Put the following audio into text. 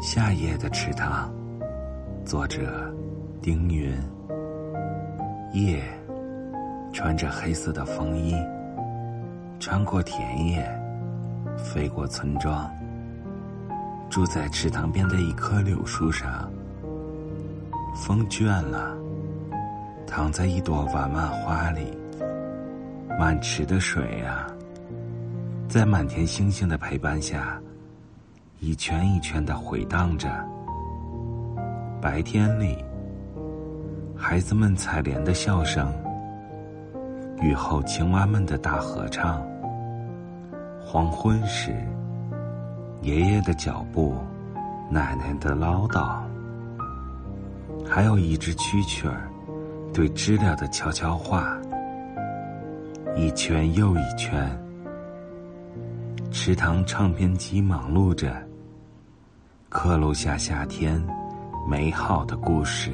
夏夜的池塘，作者丁云。夜穿着黑色的风衣，穿过田野，飞过村庄，住在池塘边的一棵柳树上。风倦了，躺在一朵晚蔓花里。满池的水啊，在满天星星的陪伴下。一圈一圈的回荡着。白天里，孩子们采莲的笑声；雨后，青蛙们的大合唱。黄昏时，爷爷的脚步，奶奶的唠叨，还有一只蛐蛐儿对知了的悄悄话。一圈又一圈，池塘唱片机忙碌着。刻录下夏天美好的故事。